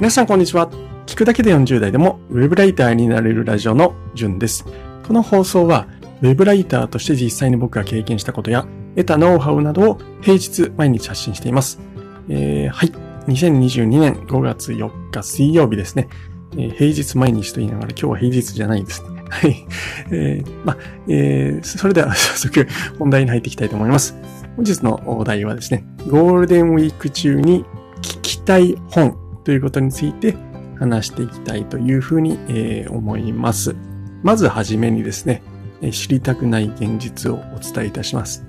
皆さんこんにちは。聞くだけで40代でもウェブライターになれるラジオのじゅんです。この放送はウェブライターとして実際に僕が経験したことや得たノウハウなどを平日毎日発信しています。えー、はい。2022年5月4日水曜日ですね。えー、平日毎日と言いながら今日は平日じゃないですね。はい。えー、まあえー、それでは 早速本題に入っていきたいと思います。本日のお題はですね、ゴールデンウィーク中に聞きたい本ということについて話していきたいというふうに、え、思います。まずはじめにですね、知りたくない現実をお伝えいたします。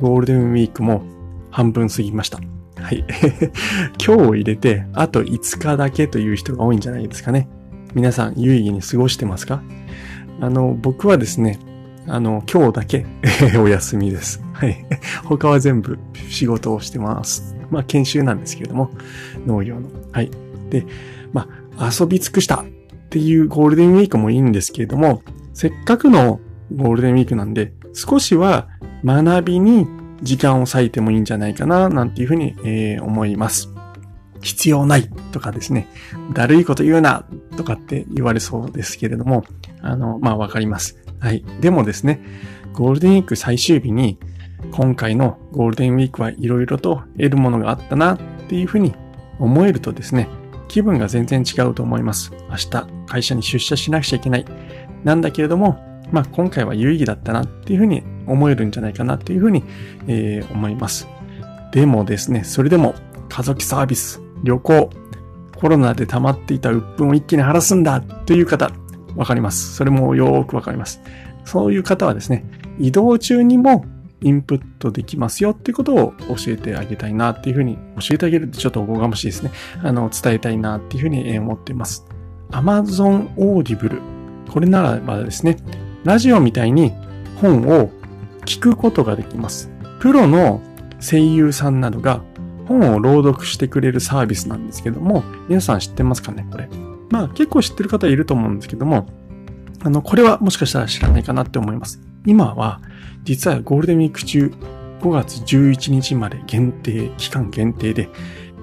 ゴールデンウィークも半分過ぎました。はい。今日を入れて、あと5日だけという人が多いんじゃないですかね。皆さん、有意義に過ごしてますか？あの、僕はですね、あの、今日だけ お休みです。はい。他は全部仕事をしてます。まあ、研修なんですけれども、農業の。はい。で、まあ、遊び尽くしたっていうゴールデンウィークもいいんですけれども、せっかくのゴールデンウィークなんで、少しは学びに時間を割いてもいいんじゃないかな、なんていうふうに、えー、思います。必要ないとかですね、だるいこと言うなとかって言われそうですけれども、あの、まあ、わかります。はい。でもですね、ゴールデンウィーク最終日に、今回のゴールデンウィークはいろいろと得るものがあったなっていうふうに思えるとですね、気分が全然違うと思います。明日会社に出社しなくちゃいけない。なんだけれども、まあ今回は有意義だったなっていうふうに思えるんじゃないかなっていうふうに、えー、思います。でもですね、それでも家族サービス、旅行、コロナで溜まっていた鬱憤を一気に晴らすんだという方、わかります。それもよーくわかります。そういう方はですね、移動中にもインプットできますよっていうことを教えてあげたいなっていうふうに、教えてあげるってちょっとおこがましいですね。あの、伝えたいなっていうふうに思っています。Amazon Audible。これならばですね、ラジオみたいに本を聞くことができます。プロの声優さんなどが本を朗読してくれるサービスなんですけども、皆さん知ってますかねこれ。まあ結構知ってる方いると思うんですけども、あの、これはもしかしたら知らないかなって思います。今は、実はゴールデンウィーク中、5月11日まで限定、期間限定で、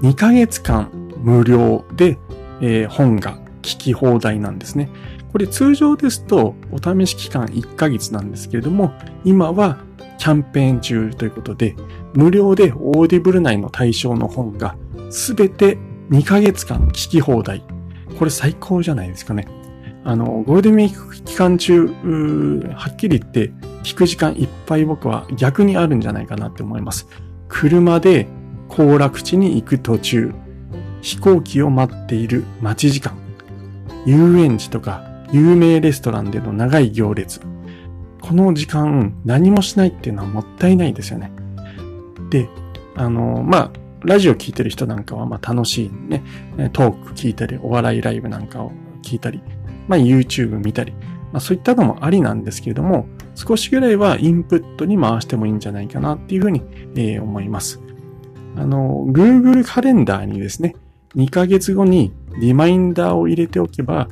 2ヶ月間無料で、えー、本が聞き放題なんですね。これ通常ですとお試し期間1ヶ月なんですけれども、今はキャンペーン中ということで、無料でオーディブル内の対象の本がすべて2ヶ月間聞き放題。これ最高じゃないですかね。あの、ゴールデンウィーク期間中、はっきり言って、聞く時間いっぱい僕は逆にあるんじゃないかなって思います。車で行楽地に行く途中、飛行機を待っている待ち時間、遊園地とか有名レストランでの長い行列、この時間何もしないっていうのはもったいないですよね。で、あの、まあ、ラジオ聞いてる人なんかはまあ楽しいね、トーク聞いたり、お笑いライブなんかを聞いたり、まあ、YouTube 見たり、まあ、そういったのもありなんですけれども、少しぐらいはインプットに回してもいいんじゃないかなっていうふうに、えー、思います。あの、Google カレンダーにですね、2ヶ月後にリマインダーを入れておけば、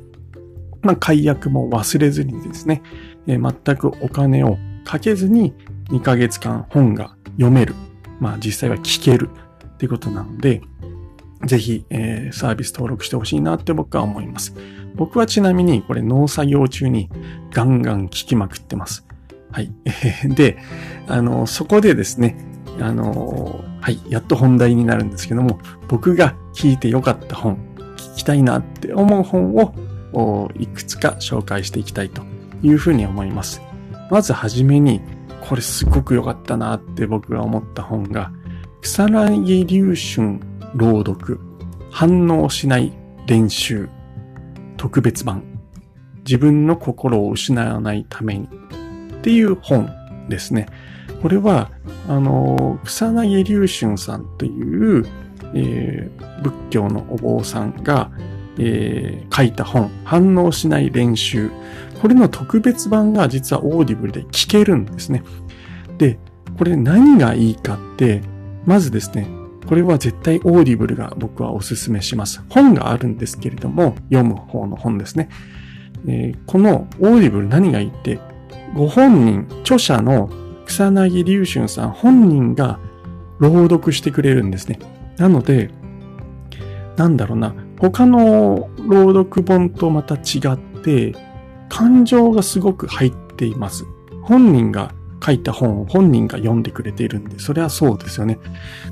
まあ、解約も忘れずにですね、えー、全くお金をかけずに2ヶ月間本が読める。まあ、実際は聞けるっていうことなので、ぜひ、えー、サービス登録してほしいなって僕は思います。僕はちなみにこれ農作業中にガンガン聞きまくってます。はい。で、あの、そこでですね、あの、はい、やっと本題になるんですけども、僕が聞いてよかった本、聞きたいなって思う本をいくつか紹介していきたいというふうに思います。まずはじめに、これすごく良かったなって僕が思った本が、草薙流春朗読、反応しない練習特別版。自分の心を失わないために。っていう本ですね。これは、あの、草薙龍春さんという、えー、仏教のお坊さんが、えー、書いた本、反応しない練習。これの特別版が実はオーディブルで聞けるんですね。で、これ何がいいかって、まずですね、これは絶対オーディブルが僕はおすすめします。本があるんですけれども、読む方の本ですね。えー、このオーディブル何がいいって、ご本人、著者の草薙龍瞬さん本人が朗読してくれるんですね。なので、なんだろうな、他の朗読本とまた違って、感情がすごく入っています。本人が書いた本を本人が読んでくれているんで、それはそうですよね。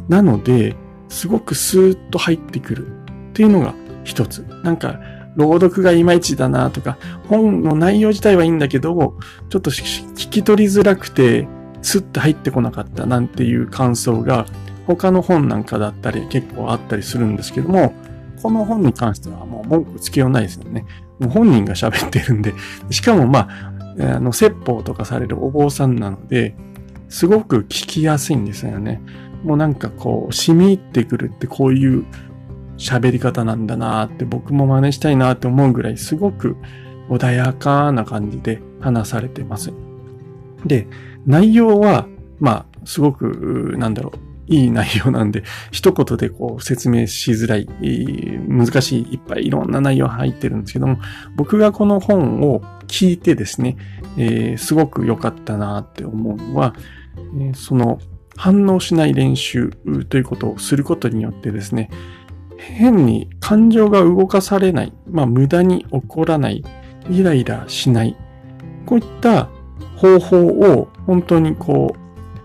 なので、すごくスーッと入ってくるっていうのが一つ。なんか、朗読がいまいちだなとか、本の内容自体はいいんだけど、ちょっと聞き取りづらくて、スッと入ってこなかったなんていう感想が、他の本なんかだったり結構あったりするんですけども、この本に関してはもう文句つけようないですよね。もう本人が喋ってるんで、しかもまあ、あの、説法とかされるお坊さんなので、すごく聞きやすいんですよね。もうなんかこう、染み入ってくるってこういう喋り方なんだなって僕も真似したいなって思うぐらいすごく穏やかな感じで話されてます。で、内容は、まあ、すごく、なんだろう、いい内容なんで、一言でこう説明しづらい、難しい、いっぱいいろんな内容入ってるんですけども、僕がこの本を聞いてですね、えー、すごく良かったなって思うのは、え、その反応しない練習ということをすることによってですね、変に感情が動かされない、まあ無駄に怒らない、イライラしない、こういった方法を本当にこう、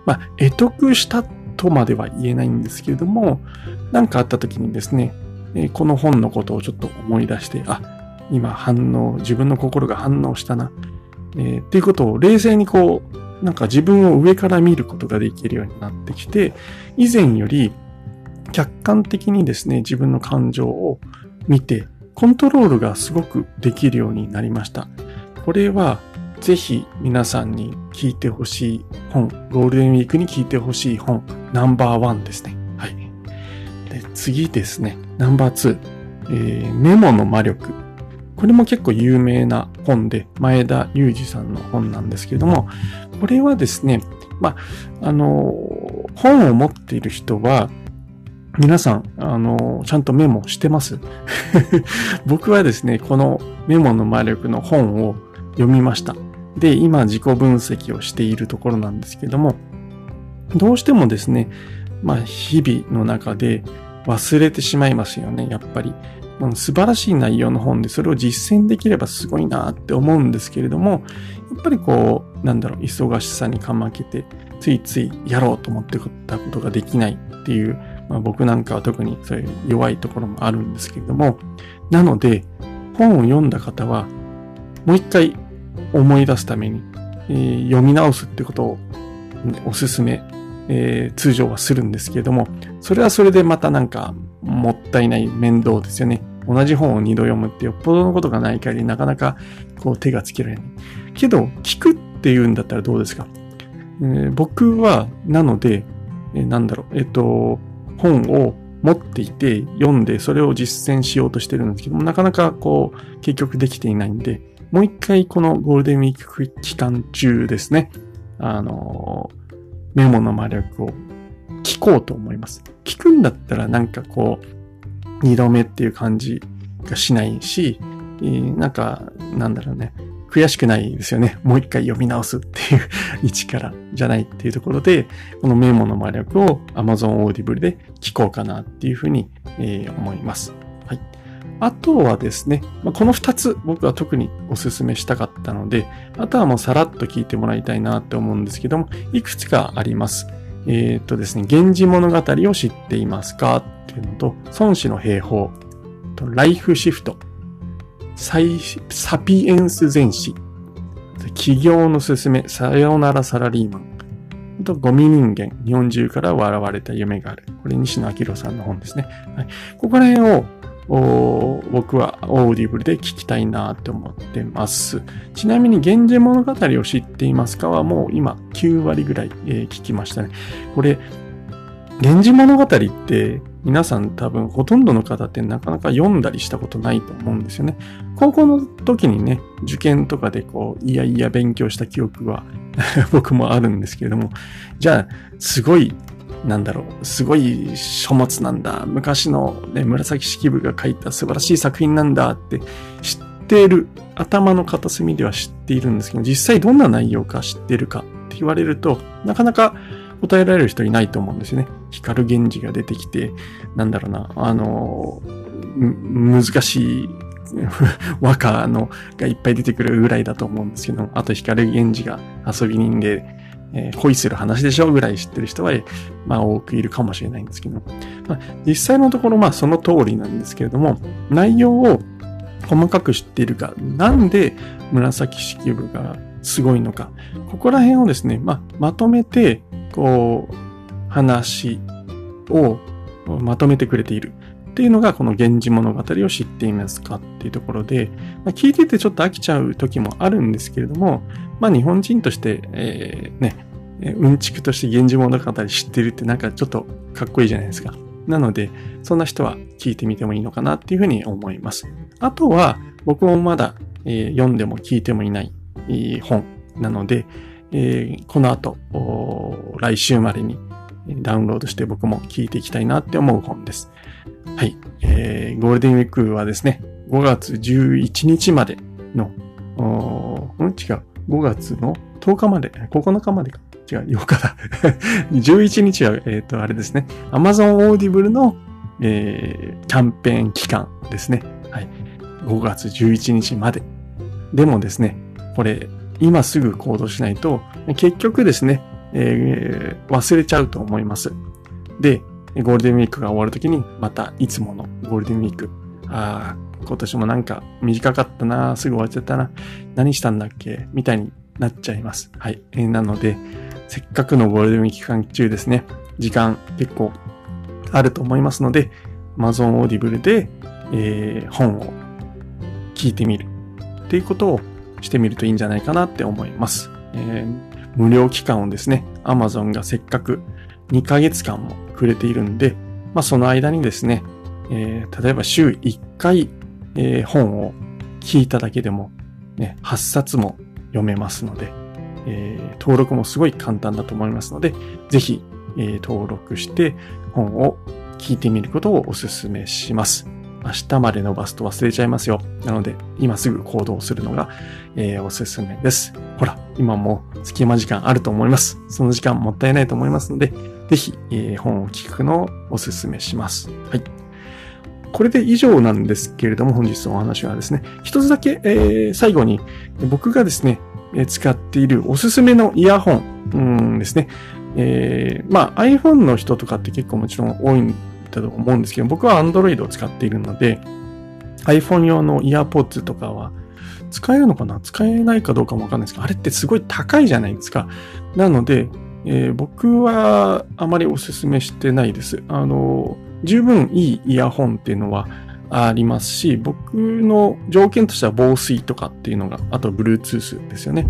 まあ、得得したっとまでは言えないんですけれども、何かあった時にですね、えこの本のことをちょっと思い出して、あ、今反応、自分の心が反応したな、えー、っていうことを冷静にこう、なんか自分を上から見ることができるようになってきて、以前より客観的にですね、自分の感情を見て、コントロールがすごくできるようになりました。これは、ぜひ皆さんに聞いてほしい本、ゴールデンウィークに聞いてほしい本、ナンバーワンですね。はい。で、次ですね、ナンバーツー、えー、メモの魔力。これも結構有名な本で、前田裕二さんの本なんですけれども、これはですね、まあ、あの、本を持っている人は、皆さん、あの、ちゃんとメモしてます？僕はですね、このメモの魔力の本を読みました。で、今自己分析をしているところなんですけども、どうしてもですね、まあ、日々の中で忘れてしまいますよね、やっぱり。素晴らしい内容の本でそれを実践できればすごいなって思うんですけれども、やっぱりこう、なんだろう、忙しさにかまけて、ついついやろうと思ってたことができないっていう、まあ、僕なんかは特にそういう弱いところもあるんですけれども、なので、本を読んだ方は、もう一回思い出すために、えー、読み直すってことを、ね、おすすめ、えー、通常はするんですけれども、それはそれでまたなんかもったいない面倒ですよね。同じ本を二度読むってよっぽどのことがない限りなかなかこう手がつけられない。けど、聞くっていうんだったらどうですか、えー、僕は、なので、えー、なんだろう、えっ、ー、と、本を持っていて読んでそれを実践しようとしてるんですけども、なかなかこう結局できていないんで、もう一回このゴールデンウィーク期間中ですね、あの、メモの魔力を聞こうと思います。聞くんだったらなんかこう、二度目っていう感じがしないし、なんか、なんだろうね、悔しくないですよね。もう一回読み直すっていう 位置からじゃないっていうところで、このメモの魔力を Amazon Audible で聞こうかなっていうふうに、えー、思います。あとはですね、まあ、この二つ僕は特にお勧めしたかったので、あとはもうさらっと聞いてもらいたいなって思うんですけども、いくつかあります。えー、っとですね、源氏物語を知っていますかっていうのと、孫子の兵法、とライフシフト、サピエンス全史、起業のすすめ、さよならサラリーマン、と、ゴミ人間、日本中から笑われた夢がある。これ、西野亮廣さんの本ですね。はい、ここら辺を僕はオーディブルで聞きたいなって思ってます。ちなみに、源氏物語を知っていますかはもう今9割ぐらい、えー、聞きましたね。これ、源氏物語って皆さん多分ほとんどの方ってなかなか読んだりしたことないと思うんですよね。高校の時にね、受験とかでこう、いやいや勉強した記憶は 僕もあるんですけれども、じゃあ、すごいなんだろう、すごい書物なんだ。昔の、ね、紫式部が書いた素晴らしい作品なんだって知っている。頭の片隅では知っているんですけど、実際どんな内容か知ってるかって言われると、なかなか答えられる人いないと思うんですよね。光源氏が出てきて、なんだろうな、あの、難しい 和歌のがいっぱい出てくるぐらいだと思うんですけど、あと光源氏が遊び人で、えー、恋する話でしょぐらい知ってる人は、まあ多くいるかもしれないんですけど、まあ、実際のところまあその通りなんですけれども、内容を細かく知っているか、なんで紫式部がすごいのか、ここら辺をですね、まあ、まとめて、こう、話をまとめてくれている。っていうのがこの源氏物語を知っていますかっていうところで、まあ、聞いててちょっと飽きちゃう時もあるんですけれども、まあ日本人として、えー、ね、うんちくとして源氏物語知ってるってなんかちょっとかっこいいじゃないですか。なので、そんな人は聞いてみてもいいのかなっていうふうに思います。あとは、僕もまだ、えー、読んでも聞いてもいない、えー、本なので、えー、この後、来週までにダウンロードして僕も聞いていきたいなって思う本です。はい。えー、ゴールデンウィークはですね、5月11日までの、うん、違う。5月の10日まで、9日までか。違う、8日だ。11日は、えっ、ー、と、あれですね。Amazon Audible の、えー、キャンペーン期間ですね。はい。5月11日まで。でもですね、これ、今すぐ行動しないと、結局ですね、えー、忘れちゃうと思います。で、ゴールデンウィークが終わるときに、またいつものゴールデンウィーク。ああ、今年もなんか短かったな、すぐ終わっちゃったな、何したんだっけ？みたいになっちゃいます。はい。えー、なので、せっかくのゴールデンウィーク期間中ですね、時間結構あると思いますので、Amazon Audible で、えー、本を聞いてみるっていうことをしてみるといいんじゃないかなって思います。えー、無料期間をですね、Amazon がせっかく2ヶ月間もくれているんで、まあその間にですね、えー、例えば週1回、えー、本を聞いただけでも、ね、8冊も読めますので、えー、登録もすごい簡単だと思いますので、ぜひ、えー、登録して本を聞いてみることをお勧めします。明日まで伸ばすと忘れちゃいますよ。なので、今すぐ行動するのが、えー、おすすめです。ほら、今も隙間時間あると思います。その時間もったいないと思いますので、ぜひ、えー、本を聞くのをおすすめします。はい。これで以上なんですけれども、本日のお話はですね、一つだけ、えー、最後に僕がですね、使っているおすすめのイヤホン、うんですね。えー、まあ iPhone の人とかって結構もちろん多いんだと思うんですけど、僕は Android を使っているので、iPhone 用のイヤーポッツとかは使えるのかな？使えないかどうかもわかんないですけど、あれってすごい高いじゃないですか。なので、えー、僕はあまりお勧めしてないです。あの、十分いいイヤホンっていうのはありますし、僕の条件としては防水とかっていうのが、あと Bluetooth ですよね。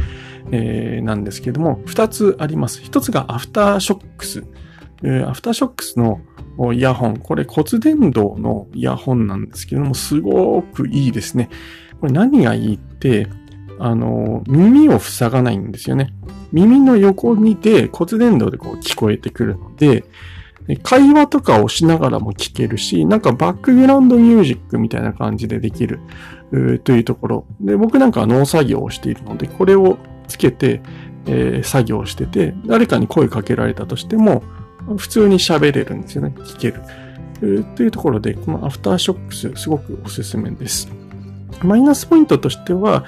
えー、なんですけども、二つあります。一つがアフターショックス。えー、アフターショックスのイヤホン。これ骨伝導のイヤホンなんですけども、すごくいいですね。これ何がいいって、あの、耳を塞がないんですよね。耳の横にて骨伝導でこう聞こえてくるので、会話とかをしながらも聞けるし、なんかバックグラウンドミュージックみたいな感じでできるというところ。で、僕なんかは農作業をしているので、これをつけて、えー、作業してて、誰かに声かけられたとしても、普通に喋れるんですよね。聞ける。というところで、このアフターショックス、すごくおすすめです。マイナスポイントとしては、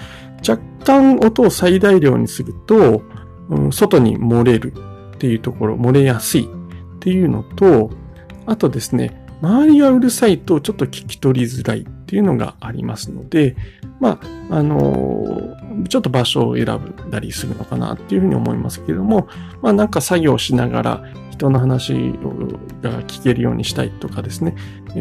若干音を最大量にすると、うん、外に漏れるっていうところ、漏れやすいっていうのと、あとですね、周りがうるさいとちょっと聞き取りづらいっていうのがありますので、まあ、あのー、ちょっと場所を選んだりするのかなっていうふうに思いますけれども、まあなんか作業しながら人の話が聞けるようにしたいとかですね、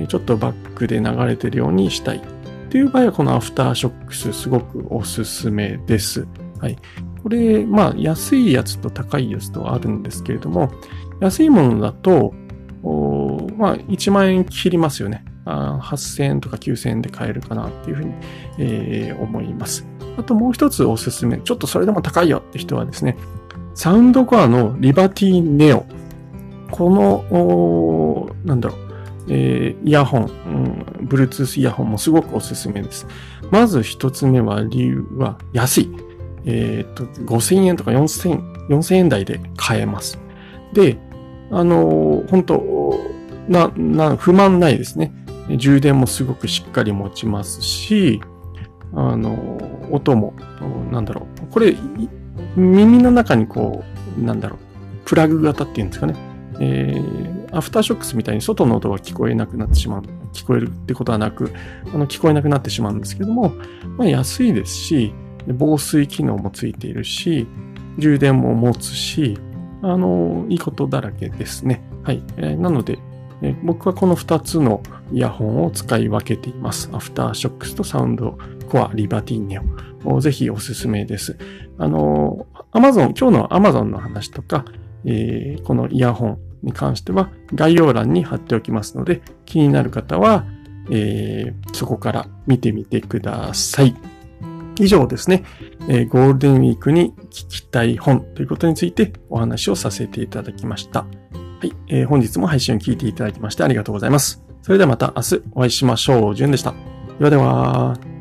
ちょっとバックで流れてるようにしたいっていう場合はこのアフターショックスすごくおすすめです。はい。これ、まあ安いやつと高いやつとあるんですけれども、安いものだと、まあ、1万円切りますよね。8000円とか9000円で買えるかなっていうふうに、えー、思います。あともう一つおすすめ。ちょっとそれでも高いよって人はですね、サウンドコアのリバティネオ。この、なんだろう、えー、イヤホン、うん、Bluetooth イヤホンもすごくおすすめです。まず一つ目は理由は安い。えっ、と、5000円とか4000、4000円台で買えます。で、あの、本当な、な、不満ないですね。充電もすごくしっかり持ちますし、あの、音も、なんだろう。これ、耳の中にこう、なんだろう。プラグ型っていうんですかね。えー、アフターショックスみたいに外の音が聞こえなくなってしまう。聞こえるってことはなく、あの聞こえなくなってしまうんですけども、まあ、安いですし、防水機能もついているし、充電も持つし、あの、いいことだらけですね。はい。えー、なので、えー、僕はこの2つのイヤホンを使い分けています。アフターショックスとサウンドコアリバティーネを。ぜひおすすめです。あの、アマゾン、今日のアマゾンの話とか、えー、このイヤホンに関しては概要欄に貼っておきますので、気になる方は、えー、そこから見てみてください。以上ですね、えー、ゴールデンウィークに聞きたい本ということについてお話をさせていただきました。はい、えー、本日も配信を聞いていただきましてありがとうございます。それではまた明日お会いしましょう。じゅんでした。ではでは。